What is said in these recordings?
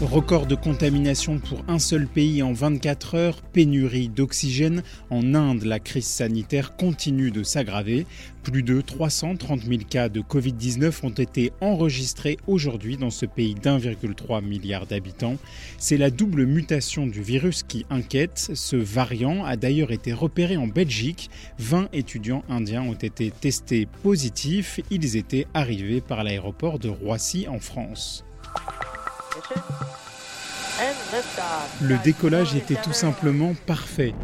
Record de contamination pour un seul pays en 24 heures, pénurie d'oxygène. En Inde, la crise sanitaire continue de s'aggraver. Plus de 330 000 cas de Covid-19 ont été enregistrés aujourd'hui dans ce pays d'1,3 milliard d'habitants. C'est la double mutation du virus qui inquiète. Ce variant a d'ailleurs été repéré en Belgique. 20 étudiants indiens ont été testés positifs. Ils étaient arrivés par l'aéroport de Roissy en France. Le décollage était tout simplement parfait.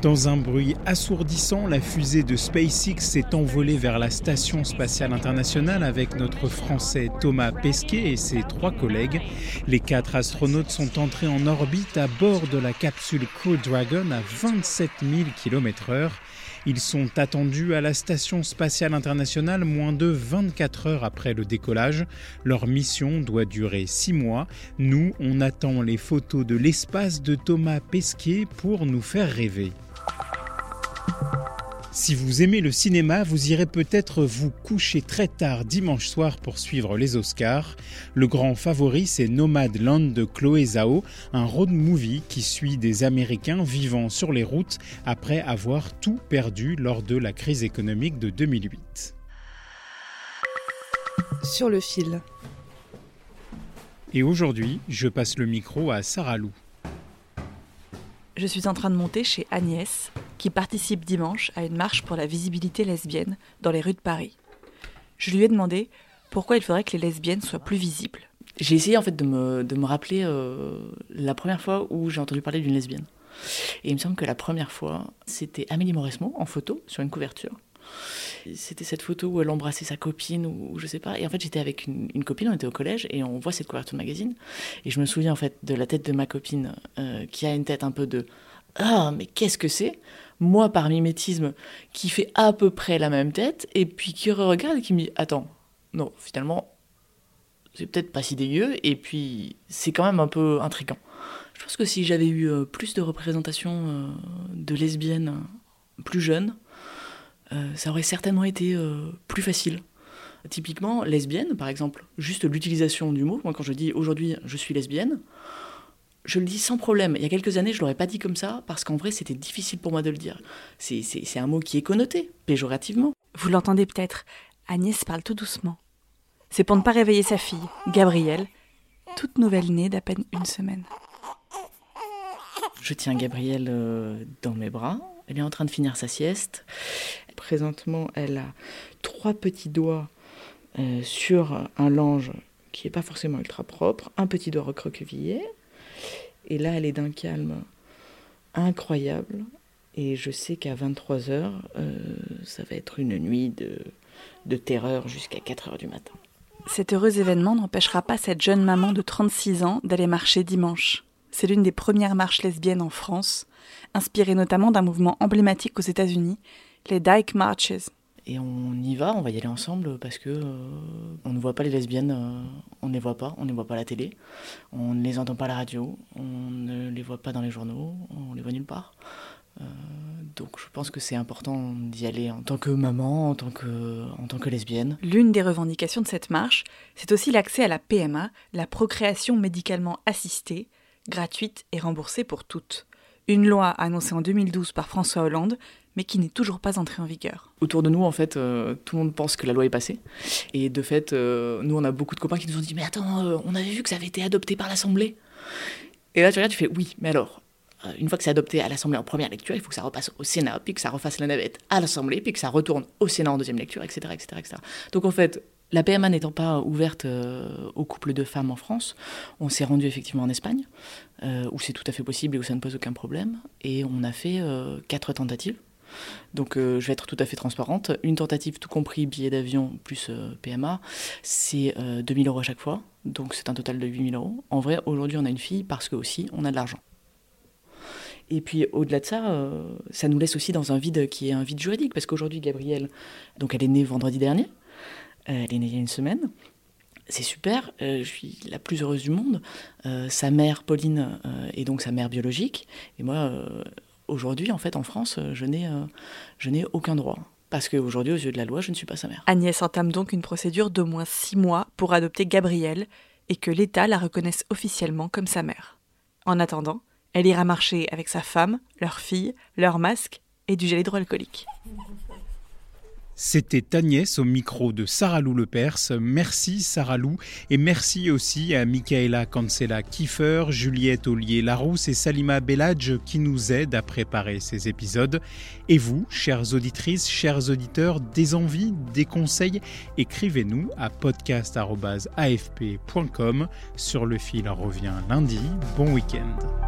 Dans un bruit assourdissant, la fusée de SpaceX s'est envolée vers la Station spatiale internationale avec notre Français Thomas Pesquet et ses trois collègues. Les quatre astronautes sont entrés en orbite à bord de la capsule Crew Dragon à 27 000 km/h. Ils sont attendus à la Station spatiale internationale moins de 24 heures après le décollage. Leur mission doit durer 6 mois. Nous, on attend les photos de l'espace de Thomas Pesquet pour nous faire rêver. Si vous aimez le cinéma, vous irez peut-être vous coucher très tard dimanche soir pour suivre les Oscars. Le grand favori, c'est Nomadland de Chloé Zhao, un road movie qui suit des Américains vivant sur les routes après avoir tout perdu lors de la crise économique de 2008. Sur le fil. Et aujourd'hui, je passe le micro à Sarah Lou. Je suis en train de monter chez Agnès, qui participe dimanche à une marche pour la visibilité lesbienne dans les rues de Paris. Je lui ai demandé pourquoi il faudrait que les lesbiennes soient plus visibles. J'ai essayé en fait de me, de me rappeler euh, la première fois où j'ai entendu parler d'une lesbienne. Et il me semble que la première fois, c'était Amélie Mauresmo en photo sur une couverture. C'était cette photo où elle embrassait sa copine ou je sais pas. Et en fait, j'étais avec une, copine, on était au collège et on voit cette couverture de magazine. Et je me souviens en fait de la tête de ma copine euh, qui a une tête un peu de ah mais qu'est-ce que c'est? Moi par mimétisme qui fait à peu près la même tête et puis qui regarde et qui me dit attends non finalement c'est peut-être pas si dégueu et puis c'est quand même un peu intrigant. Je pense que si j'avais eu euh, plus de représentation euh, de lesbiennes plus jeunes, euh, ça aurait certainement été euh, plus facile. Typiquement, lesbienne, par exemple, juste l'utilisation du mot. Moi, quand je dis aujourd'hui je suis lesbienne, je le dis sans problème. Il y a quelques années, je l'aurais pas dit comme ça parce qu'en vrai, c'était difficile pour moi de le dire. C'est un mot qui est connoté, péjorativement. Vous l'entendez peut-être, Agnès parle tout doucement. C'est pour ne pas réveiller sa fille, Gabrielle, toute nouvelle née d'à peine une semaine. Je tiens Gabrielle euh, dans mes bras. Elle est en train de finir sa sieste. Présentement, elle a trois petits doigts euh, sur un lange qui n'est pas forcément ultra propre, un petit doigt recroquevillé. Et là, elle est d'un calme incroyable. Et je sais qu'à 23h, euh, ça va être une nuit de, de terreur jusqu'à 4h du matin. Cet heureux événement n'empêchera pas cette jeune maman de 36 ans d'aller marcher dimanche. C'est l'une des premières marches lesbiennes en France, inspirée notamment d'un mouvement emblématique aux États-Unis, les Dyke Marches. Et on y va, on va y aller ensemble parce que euh, on ne voit pas les lesbiennes, euh, on ne les voit pas, on ne les voit pas à la télé, on ne les entend pas à la radio, on ne les voit pas dans les journaux, on les voit nulle part. Euh, donc je pense que c'est important d'y aller en tant que maman, en tant que, en tant que lesbienne. L'une des revendications de cette marche, c'est aussi l'accès à la PMA, la procréation médicalement assistée, gratuite et remboursée pour toutes. Une loi annoncée en 2012 par François Hollande, mais qui n'est toujours pas entrée en vigueur. Autour de nous, en fait, euh, tout le monde pense que la loi est passée. Et de fait, euh, nous, on a beaucoup de copains qui nous ont dit Mais attends, euh, on avait vu que ça avait été adopté par l'Assemblée. Et là, tu regardes, tu fais Oui, mais alors, une fois que c'est adopté à l'Assemblée en première lecture, il faut que ça repasse au Sénat, puis que ça refasse la navette à l'Assemblée, puis que ça retourne au Sénat en deuxième lecture, etc. etc., etc. Donc en fait, La PMA n'étant pas ouverte euh, aux couples de femmes en France, on s'est rendu effectivement en Espagne, euh, où c'est tout à fait possible et où ça ne pose aucun problème. Et on a fait euh, quatre tentatives. Donc je vais être tout à fait transparente. Une tentative, tout compris, billet d'avion plus PMA, c'est 2000 euros à chaque fois. Donc c'est un total de 8000 euros. En vrai, aujourd'hui, on a une fille parce que aussi, on a de l'argent. Et puis au-delà de ça, ça nous laisse aussi dans un vide qui est un vide juridique, parce qu'aujourd'hui, Gabrielle, donc elle est née vendredi dernier, elle est née il y a une semaine. C'est super, euh, je suis la plus heureuse du monde. Euh, sa mère, Pauline, est donc sa mère biologique. Et moi, aujourd'hui, en fait, en France, je n'ai, je n'ai aucun droit. Parce qu'aujourd'hui, aux yeux de la loi, je ne suis pas sa mère. Agnès entame donc une procédure d'au moins six mois pour adopter Gabrielle et que l'État la reconnaisse officiellement comme sa mère. En attendant, elle ira marcher avec sa femme, leur fille, leur masque et du gel hydroalcoolique. C'était Agnès au micro de Sarah Lou Lepers. Merci Sarah Lou et merci aussi à Michaela Cancela Kiefer, Juliette Ollier Larousse et Salima Belladj qui nous aident à préparer ces épisodes. Et vous, chères auditrices, chers auditeurs, des envies, des conseils, écrivez-nous à podcast.afp.com. Sur le fil revient lundi. Bon week-end.